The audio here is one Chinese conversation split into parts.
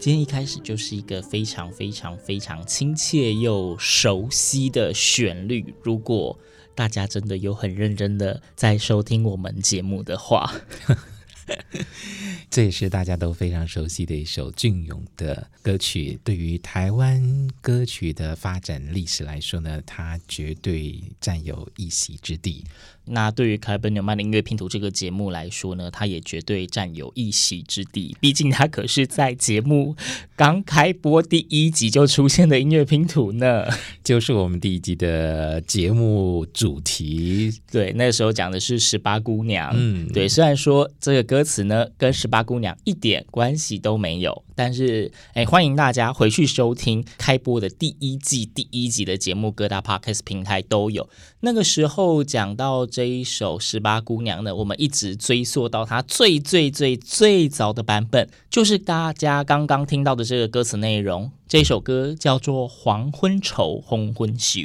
今天一开始就是一个非常非常非常亲切又熟悉的旋律。如果大家真的有很认真的在收听我们节目的话，这也是大家都非常熟悉的一首隽永的歌曲。对于台湾歌曲的发展历史来说呢，它绝对占有一席之地。那对于凯本纽曼的音乐拼图这个节目来说呢，它也绝对占有一席之地。毕竟它可是在节目刚开播第一集就出现的音乐拼图呢，就是我们第一集的节目主题。对，那时候讲的是十八姑娘。嗯，对，虽然说这个歌词呢跟十八姑娘一点关系都没有，但是哎，欢迎大家回去收听开播的第一季第一集的节目，各大 Podcast 平台都有。那个时候讲到。这一首《十八姑娘》呢，我们一直追溯到它最最最最早的版本，就是大家刚刚听到的这个歌词内容。这首歌叫做《黄昏愁红昏愁》，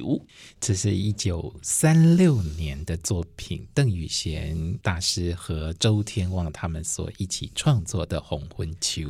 这是一九三六年的作品，邓雨贤大师和周天旺他们所一起创作的《红昏愁》。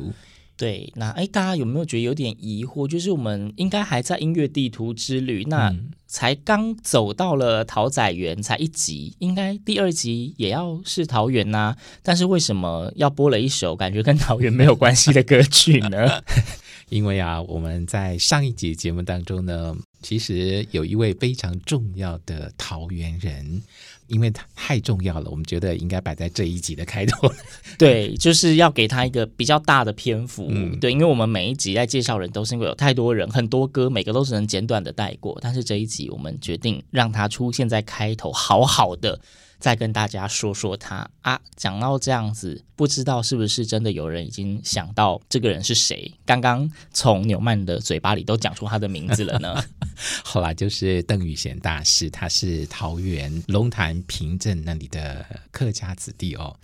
对，那哎，大家有没有觉得有点疑惑？就是我们应该还在音乐地图之旅，那才刚走到了桃仔园，才一集，应该第二集也要是桃园呐、啊。但是为什么要播了一首感觉跟 桃园没有关系的歌曲呢？因为啊，我们在上一集节目当中呢，其实有一位非常重要的桃园人。因为它太重要了，我们觉得应该摆在这一集的开头。对，就是要给他一个比较大的篇幅。嗯，对，因为我们每一集在介绍人都是因为有太多人，很多歌，每个都只能简短的带过。但是这一集我们决定让他出现在开头，好好的。再跟大家说说他啊，讲到这样子，不知道是不是真的有人已经想到这个人是谁？刚刚从纽曼的嘴巴里都讲出他的名字了呢。好啦，就是邓宇贤大师，他是桃园龙潭平镇那里的客家子弟哦。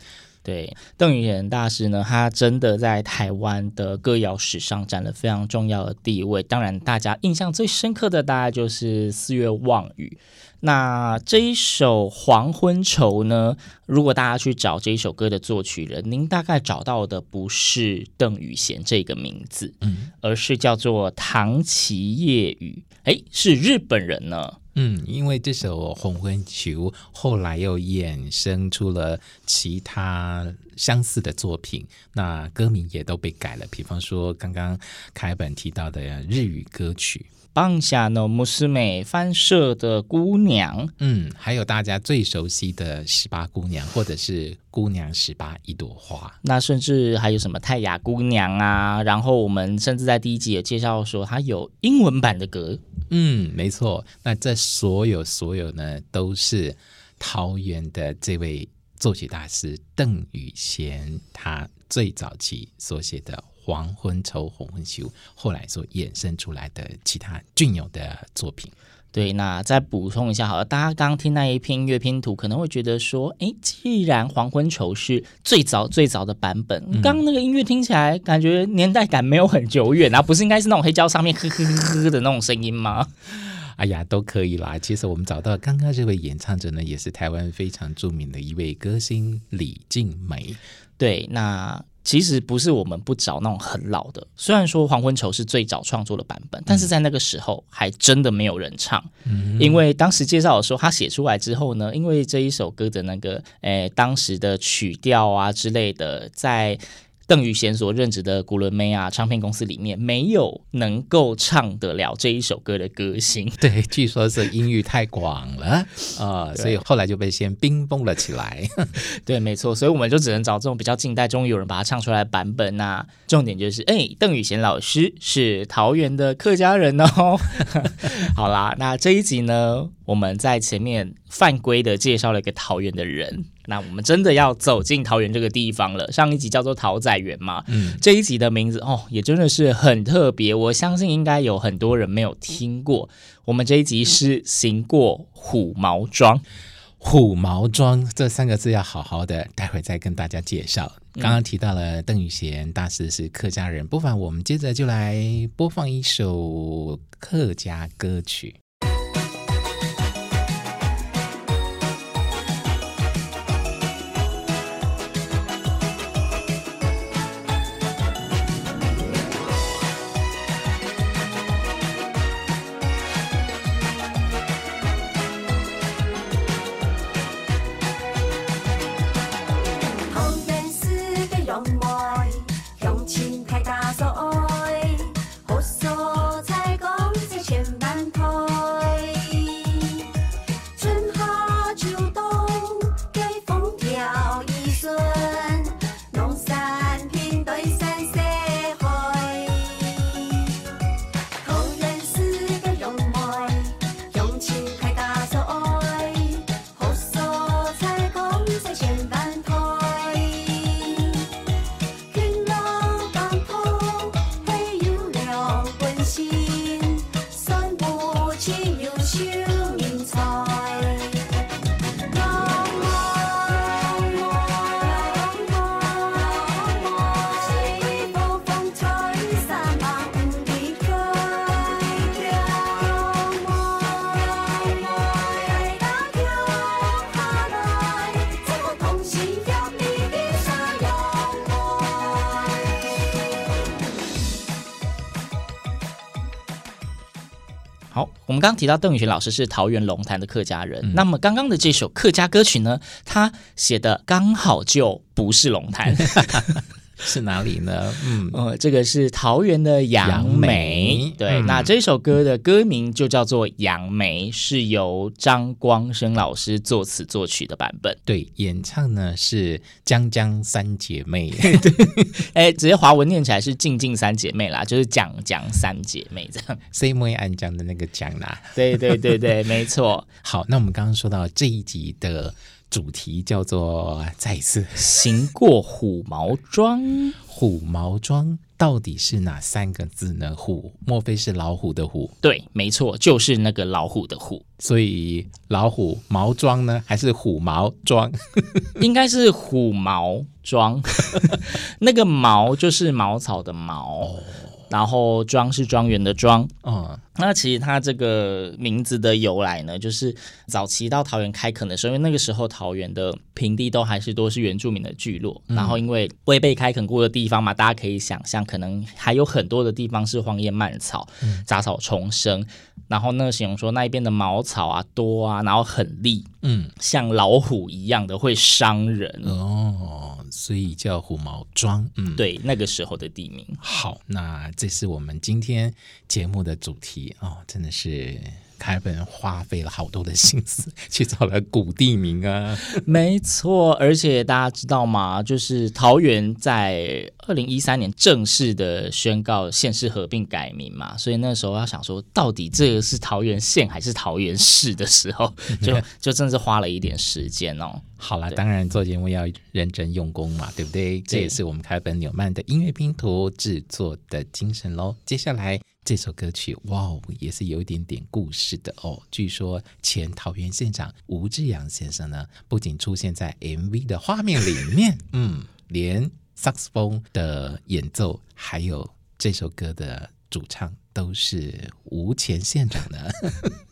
对，邓雨贤大师呢，他真的在台湾的歌谣史上占了非常重要的地位。当然，大家印象最深刻的大概就是《四月望雨》。那这一首《黄昏愁》呢，如果大家去找这一首歌的作曲人，您大概找到的不是邓雨贤这个名字，嗯，而是叫做唐崎夜雨，哎，是日本人呢。嗯，因为这首《红昏球》后来又衍生出了其他相似的作品，那歌名也都被改了，比方说刚刚凯本提到的日语歌曲。放下呢，穆斯美翻社的姑娘，嗯，还有大家最熟悉的十八姑娘，或者是姑娘十八一朵花，那甚至还有什么泰雅姑娘啊？然后我们甚至在第一集也介绍说，它有英文版的歌，嗯，没错。那这所有所有呢，都是桃园的这位作曲大师邓雨贤他最早期所写的。黄昏愁，黄昏愁，后来所衍生出来的其他隽永的作品。对，那再补充一下好了，大家刚刚听那一篇音乐拼图，可能会觉得说，哎，既然黄昏愁是最早最早的版本，嗯、刚刚那个音乐听起来感觉年代感没有很久远啊，不是应该是那种黑胶上面呵呵呵呵的那种声音吗？哎呀，都可以啦。其实我们找到刚刚这位演唱者呢，也是台湾非常著名的一位歌星李静梅。对，那。其实不是我们不找那种很老的，虽然说《黄昏愁》是最早创作的版本，但是在那个时候还真的没有人唱，嗯、因为当时介绍的时候，他写出来之后呢，因为这一首歌的那个，诶，当时的曲调啊之类的，在。邓宇贤所任职的古伦美亚唱片公司里面没有能够唱得了这一首歌的歌星，对，据说是音域太广了啊、呃，所以后来就被先冰封了起来。对，没错，所以我们就只能找这种比较近代，终于有人把它唱出来的版本呐、啊。重点就是，哎，邓宇贤老师是桃园的客家人哦。好啦，那这一集呢，我们在前面犯规的介绍了一个桃园的人。那我们真的要走进桃园这个地方了。上一集叫做桃仔园嘛，嗯，这一集的名字哦，也真的是很特别。我相信应该有很多人没有听过。我们这一集是行过虎毛庄，虎毛庄这三个字要好好的，待会再跟大家介绍。刚刚提到了邓雨贤大师是客家人，不妨我们接着就来播放一首客家歌曲。我们刚刚提到邓雨贤老师是桃园龙潭的客家人，嗯、那么刚刚的这首客家歌曲呢，他写的刚好就不是龙潭。是哪里呢？嗯，呃，这个是桃园的杨梅。梅对，嗯、那这首歌的歌名就叫做《杨梅》，是由张光生老师作词作曲的版本。对，演唱呢是江江三姐妹。对，哎，直接华文念起来是静静三姐妹啦，就是讲讲三姐妹这样。C 妹安讲的那个讲啦。对对对对，没错。好，那我们刚刚说到这一集的。主题叫做再一次行过虎毛庄，虎毛庄到底是哪三个字呢？虎，莫非是老虎的虎？对，没错，就是那个老虎的虎。所以老虎毛庄呢，还是虎毛庄？应该是虎毛庄，那个毛就是茅草的毛。哦然后庄是庄园的庄，嗯，那其实它这个名字的由来呢，就是早期到桃园开垦的时候，因为那个时候桃园的平地都还是多是原住民的聚落，嗯、然后因为未被开垦过的地方嘛，大家可以想象，可能还有很多的地方是荒野蔓草、嗯、杂草丛生，然后那个形容说那一边的茅草啊多啊，然后很利，嗯，像老虎一样的会伤人哦。所以叫虎毛庄，嗯，对，那个时候的地名。好，那这是我们今天节目的主题哦，真的是。凯尔本花费了好多的心思去找了古地名啊，没错，而且大家知道吗？就是桃园在二零一三年正式的宣告县市合并改名嘛，所以那时候要想说，到底这个是桃园县还是桃园市的时候，就就真是花了一点时间哦。好了，当然做节目要认真用功嘛，对不对？对，这也是我们凯本纽曼的音乐拼图制作的精神喽。接下来。这首歌曲哇哦，也是有一点点故事的哦。据说前桃园县长吴志阳先生呢，不仅出现在 MV 的画面里面，嗯，连萨克斯风的演奏，还有这首歌的主唱都是吴前县长呢。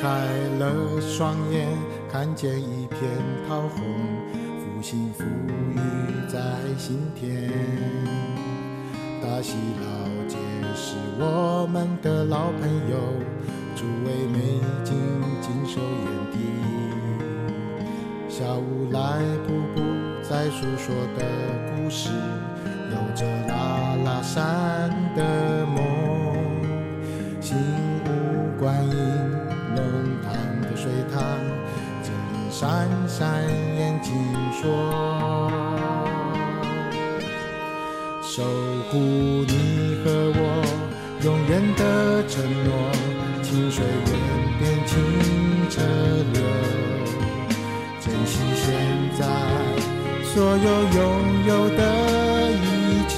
开了双眼，看见一片桃红，福星福雨在心田。大溪老街是我们的老朋友，诸位美景尽收眼底。小屋来瀑布在诉说的故事，有着拉拉山的梦，闪闪眼睛说，守护你和我永远的承诺，清水远变清澈流，珍惜现在所有拥有的一切。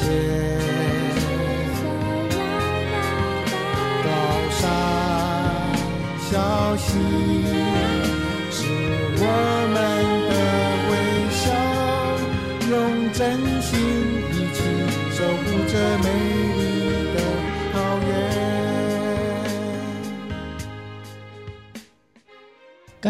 消息是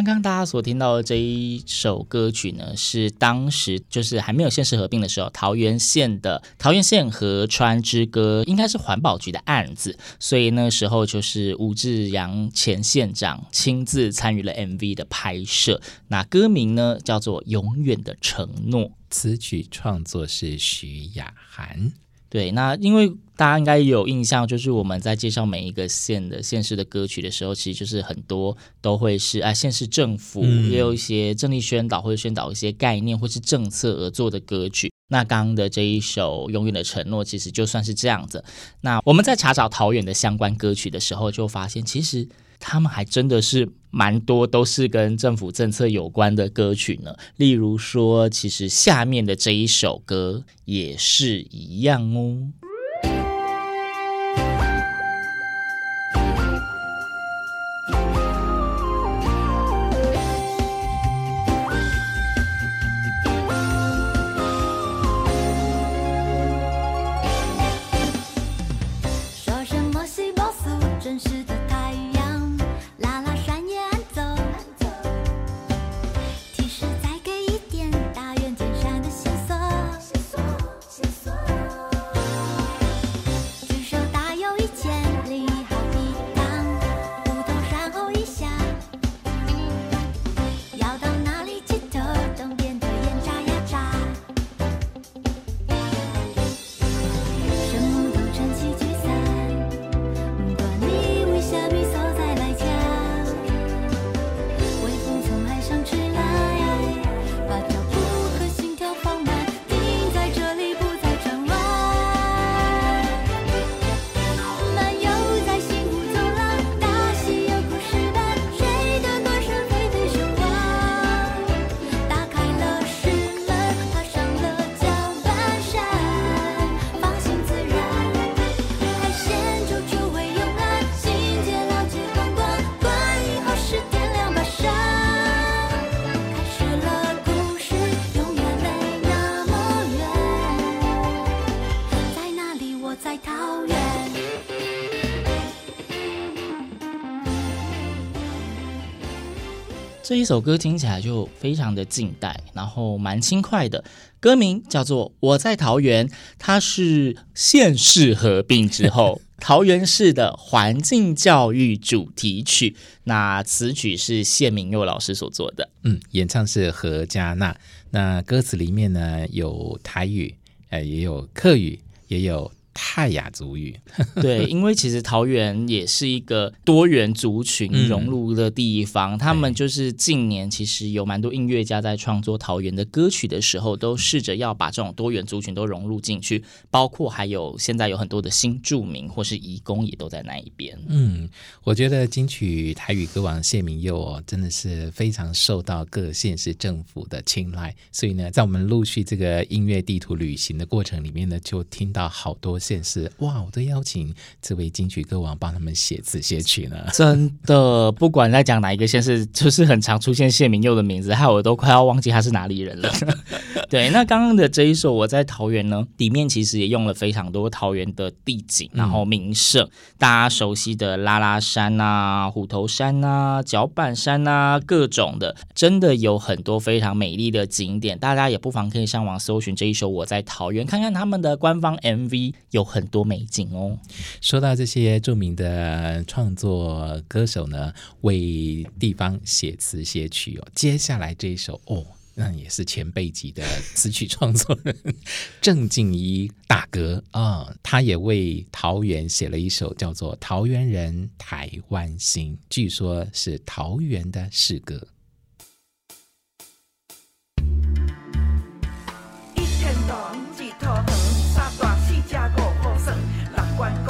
刚刚大家所听到的这一首歌曲呢，是当时就是还没有县市合并的时候，桃园县的桃园县河川之歌，应该是环保局的案子，所以那时候就是吴志扬前县长亲自参与了 MV 的拍摄。那歌名呢叫做《永远的承诺》，词曲创作是徐雅涵。对，那因为大家应该有印象，就是我们在介绍每一个县的县市的歌曲的时候，其实就是很多都会是啊，县市政府也有一些政令宣导或者宣导一些概念或是政策而做的歌曲。那刚刚的这一首《永远的承诺》，其实就算是这样子。那我们在查找桃园的相关歌曲的时候，就发现其实。他们还真的是蛮多，都是跟政府政策有关的歌曲呢。例如说，其实下面的这一首歌也是一样哦。这一首歌听起来就非常的近代，然后蛮轻快的。歌名叫做《我在桃园》，它是县市合并之后桃园市的环境教育主题曲。那词曲是谢明佑老师所做的，嗯，演唱是何嘉娜。那歌词里面呢有台语，呃，也有客语，也有。泰雅族语，对，因为其实桃园也是一个多元族群融入的地方，嗯、他们就是近年其实有蛮多音乐家在创作桃园的歌曲的时候，都试着要把这种多元族群都融入进去，包括还有现在有很多的新住民或是移工也都在那一边。嗯，我觉得金曲台语歌王谢明佑哦，真的是非常受到各县市政府的青睐，所以呢，在我们陆续这个音乐地图旅行的过程里面呢，就听到好多。县市，哇，我都邀请这位金曲歌王帮他们写词写曲呢。真的，不管在讲哪一个县市，就是很常出现谢明佑的名字，害我都快要忘记他是哪里人了。对，那刚刚的这一首《我在桃园》呢，里面其实也用了非常多桃园的地景，然后名胜，嗯、大家熟悉的拉拉山啊、虎头山啊、脚板山啊，各种的，真的有很多非常美丽的景点，大家也不妨可以上网搜寻这一首《我在桃园》，看看他们的官方 MV，有很多美景哦。说到这些著名的创作歌手呢，为地方写词写曲哦，接下来这一首哦。那也是前辈级的词曲创作人郑敬一大哥啊、他也为桃园写了一首叫做《桃园人台湾心》，据说是桃园的诗歌。有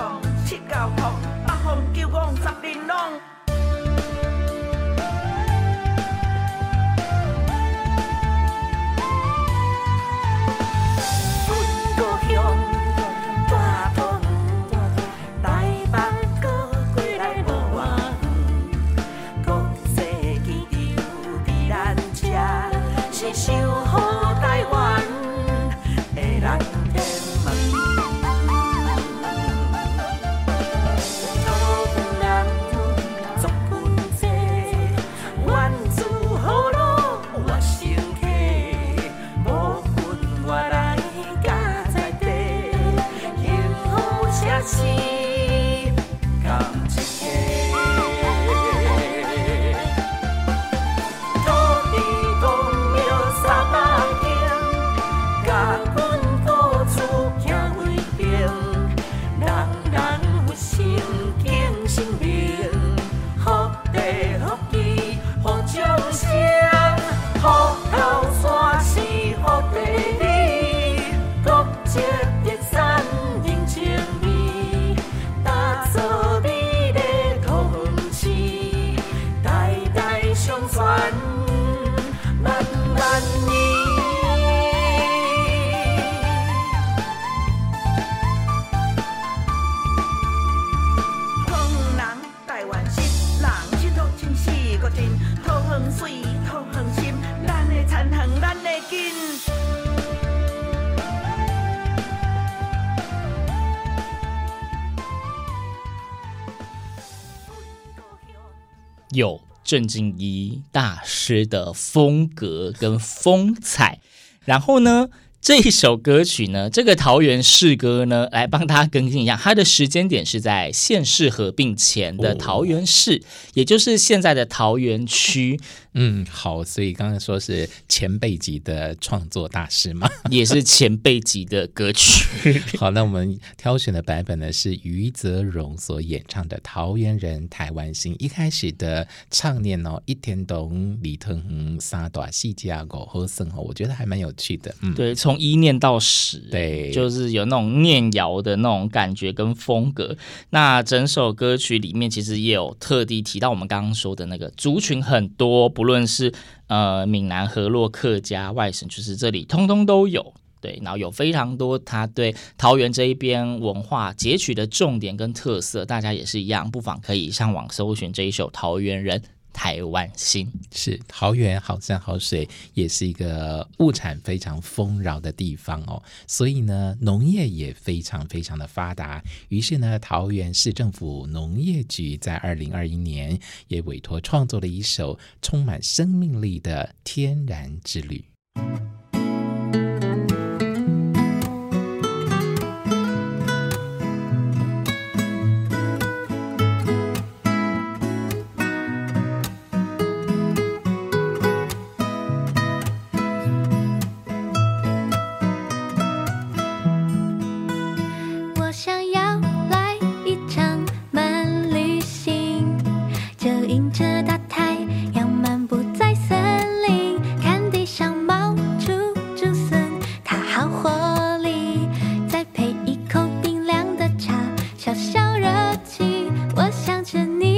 郑敬一大师的风格跟风采，然后呢，这一首歌曲呢，这个桃园市歌呢，来帮大家更新一下，它的时间点是在县市合并前的桃园市，哦、也就是现在的桃园区。嗯，好，所以刚才说是前辈级的创作大师嘛，也是前辈级的歌曲。好，那我们挑选的版本呢是余则荣所演唱的《桃园人台湾心》。一开始的唱念哦，一天懂李腾宏三大细加狗和声哦，我觉得还蛮有趣的。嗯，对，从一念到十，对，就是有那种念谣的那种感觉跟风格。那整首歌曲里面其实也有特地提到我们刚刚说的那个族群很多。无论是呃闽南、河洛、客家、外省，就是这里通通都有，对，然后有非常多他对桃园这一边文化截取的重点跟特色，大家也是一样，不妨可以上网搜寻这一首《桃园人》。台湾心是桃园好山好水，也是一个物产非常丰饶的地方哦，所以呢，农业也非常非常的发达。于是呢，桃园市政府农业局在二零二一年也委托创作了一首充满生命力的天然之旅。想见你。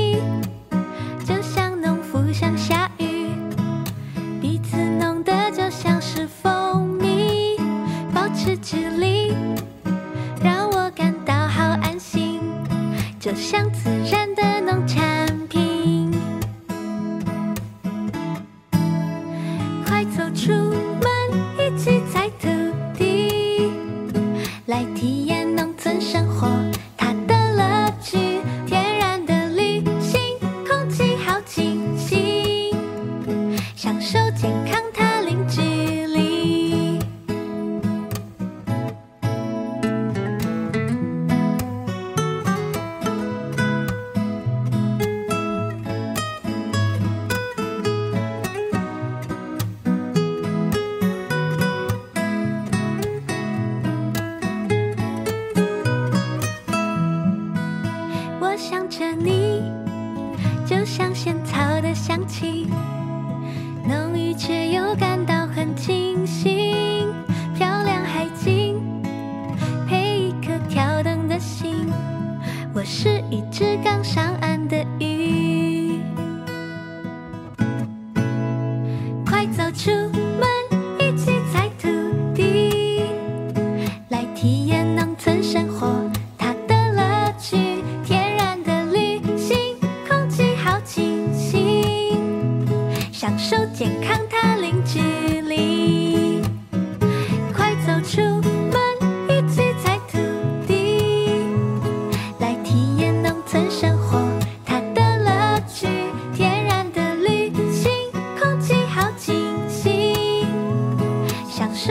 的你，就像仙草的香气，浓郁却又感到很清新，漂亮海景，配一颗跳动的心，我是一只刚上岸的鱼。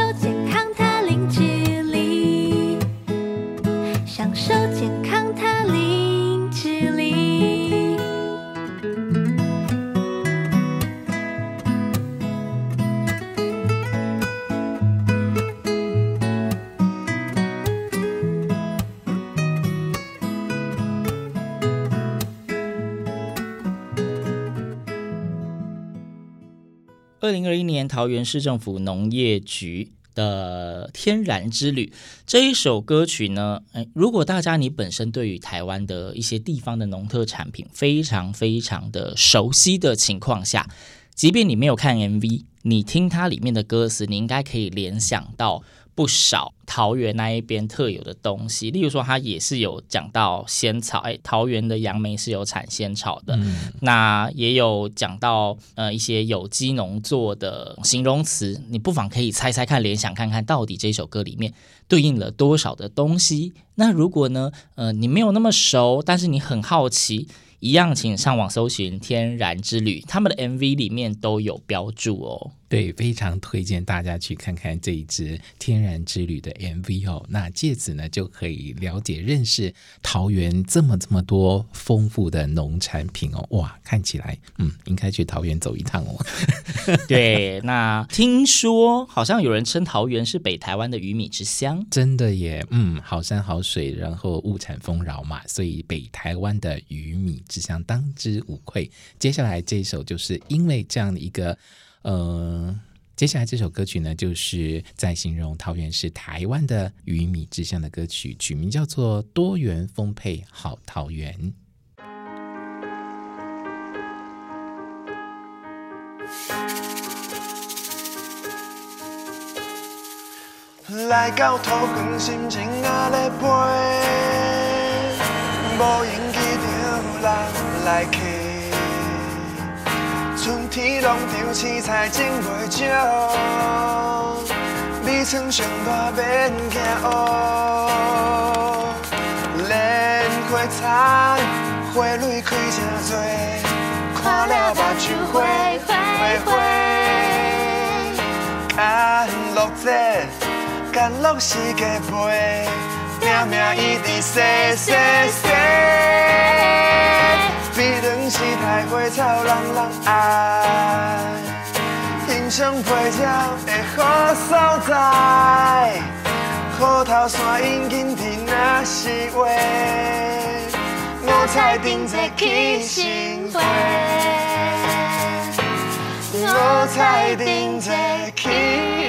二零二一年桃园市政府农业局的《天然之旅》这一首歌曲呢，诶，如果大家你本身对于台湾的一些地方的农特产品非常非常的熟悉的情况下，即便你没有看 MV，你听它里面的歌词，你应该可以联想到。不少桃园那一边特有的东西，例如说，它也是有讲到仙草，哎，桃园的杨梅是有产仙草的。嗯、那也有讲到呃一些有机农作的形容词，你不妨可以猜猜看，联想看看到底这首歌里面对应了多少的东西。那如果呢，呃，你没有那么熟，但是你很好奇。一样，请上网搜寻《天然之旅》，他们的 MV 里面都有标注哦。对，非常推荐大家去看看这一支《天然之旅》的 MV 哦。那借此呢，就可以了解、认识桃园这么这么多丰富的农产品哦。哇，看起来，嗯，应该去桃园走一趟哦。对，那听说好像有人称桃园是北台湾的鱼米之乡，真的耶。嗯，好山好水，然后物产丰饶嘛，所以北台湾的鱼米之乡当之无愧。接下来这一首就是因为这样的一个，呃，接下来这首歌曲呢，就是在形容桃园是台湾的鱼米之乡的歌曲，取名叫做《多元丰沛好桃园》。来到桃园，心情也在飞，无影机场人来去，天农场青菜种袂少，米仓上大免惊乌，莲花菜花蕊开真多，看了目睭花花花，甘露节。甘露是加倍，命命一直生生生。美人是太花草，人人爱。欣赏配料的好所在，虎头山引擎亭那是话，五彩钉子起新花，五彩钉子起。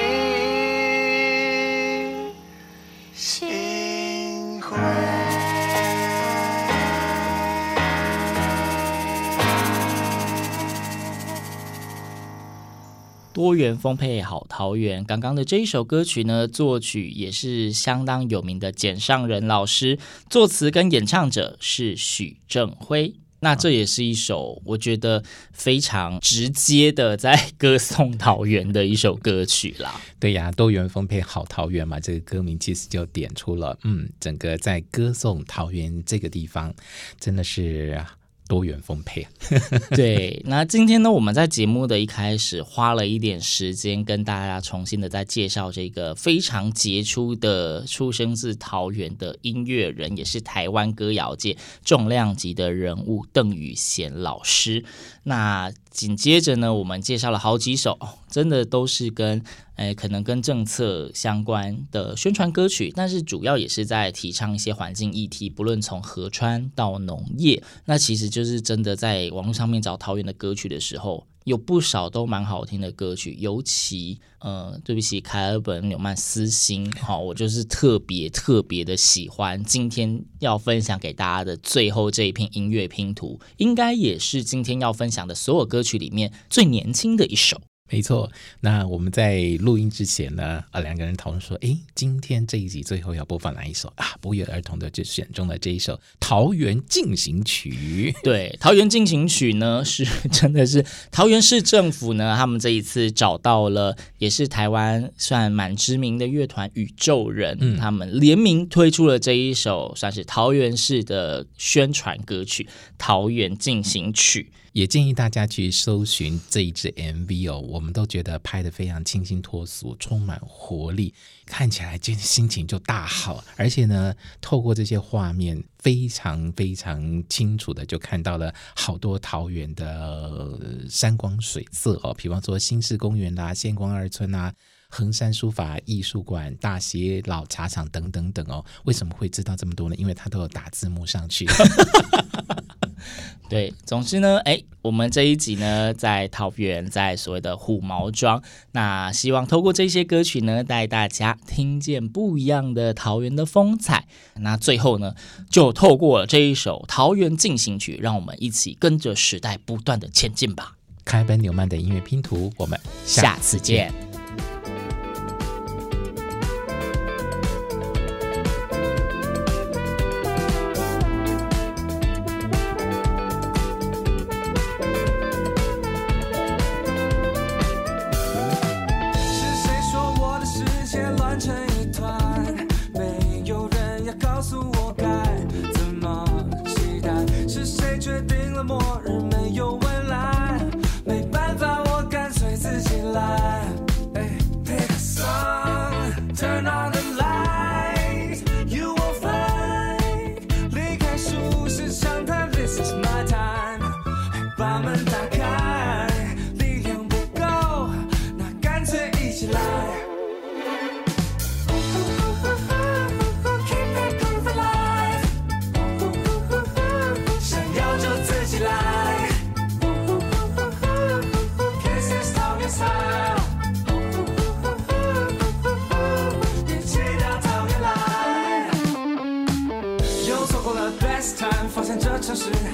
多元丰沛好桃园，刚刚的这一首歌曲呢，作曲也是相当有名的简上仁老师，作词跟演唱者是许正辉。那这也是一首我觉得非常直接的在歌颂桃园的一首歌曲啦。对呀，多元丰沛好桃园嘛，这个歌名其实就点出了，嗯，整个在歌颂桃园这个地方真的是。多元丰沛，对。那今天呢，我们在节目的一开始花了一点时间，跟大家重新的再介绍这个非常杰出的出生自桃园的音乐人，也是台湾歌谣界重量级的人物邓宇贤老师。那紧接着呢，我们介绍了好几首，真的都是跟诶可能跟政策相关的宣传歌曲，但是主要也是在提倡一些环境议题，不论从河川到农业，那其实就是真的在网络上面找桃园的歌曲的时候。有不少都蛮好听的歌曲，尤其呃，对不起，凯尔本纽曼私心，好，我就是特别特别的喜欢。今天要分享给大家的最后这一篇音乐拼图，应该也是今天要分享的所有歌曲里面最年轻的一首。没错，那我们在录音之前呢，啊，两个人讨论说，哎，今天这一集最后要播放哪一首啊？不约而同的就选中了这一首《桃园进行曲》。对，《桃园进行曲》呢，是 真的是桃园市政府呢，他们这一次找到了，也是台湾算蛮知名的乐团宇宙人，嗯，他们联名推出了这一首，算是桃园市的宣传歌曲《桃园进行曲》。也建议大家去搜寻这一支 MV 哦，我们都觉得拍得非常清新脱俗，充满活力，看起来就心情就大好。而且呢，透过这些画面，非常非常清楚的就看到了好多桃园的山光水色哦，比方说新市公园啦、宪光二村啊、横山书法艺术馆、大溪老茶厂等等等哦。为什么会知道这么多呢？因为它都有打字幕上去。对，总之呢，哎，我们这一集呢，在桃园，在所谓的虎毛庄，那希望透过这些歌曲呢，带大家听见不一样的桃园的风采。那最后呢，就透过这一首《桃园进行曲》，让我们一起跟着时代不断的前进吧。凯尔本纽曼的音乐拼图，我们下次见。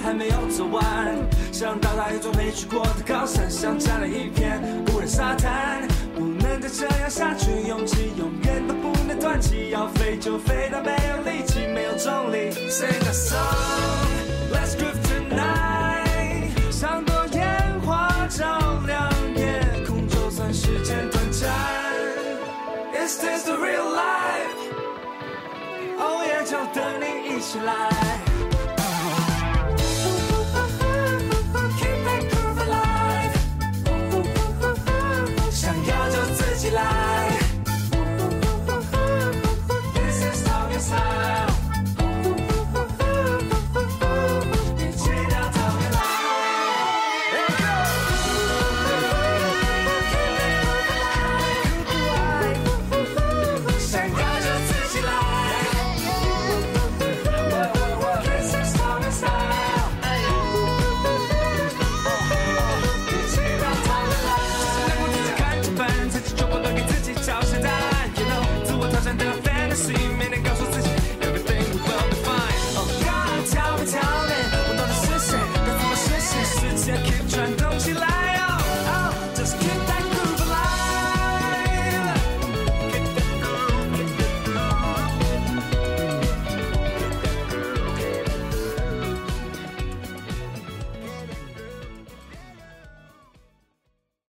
还没有走完，想到达一座没去过的高山，想占了一片无人沙滩，不能再这样下去，勇气永远都不能断气，要飞就飞到没有力气，没有重力。Sing a song, let's groove tonight，像朵烟花照亮夜空，就算时间短暂。Is this the real life？哦耶，就等你一起来。起来。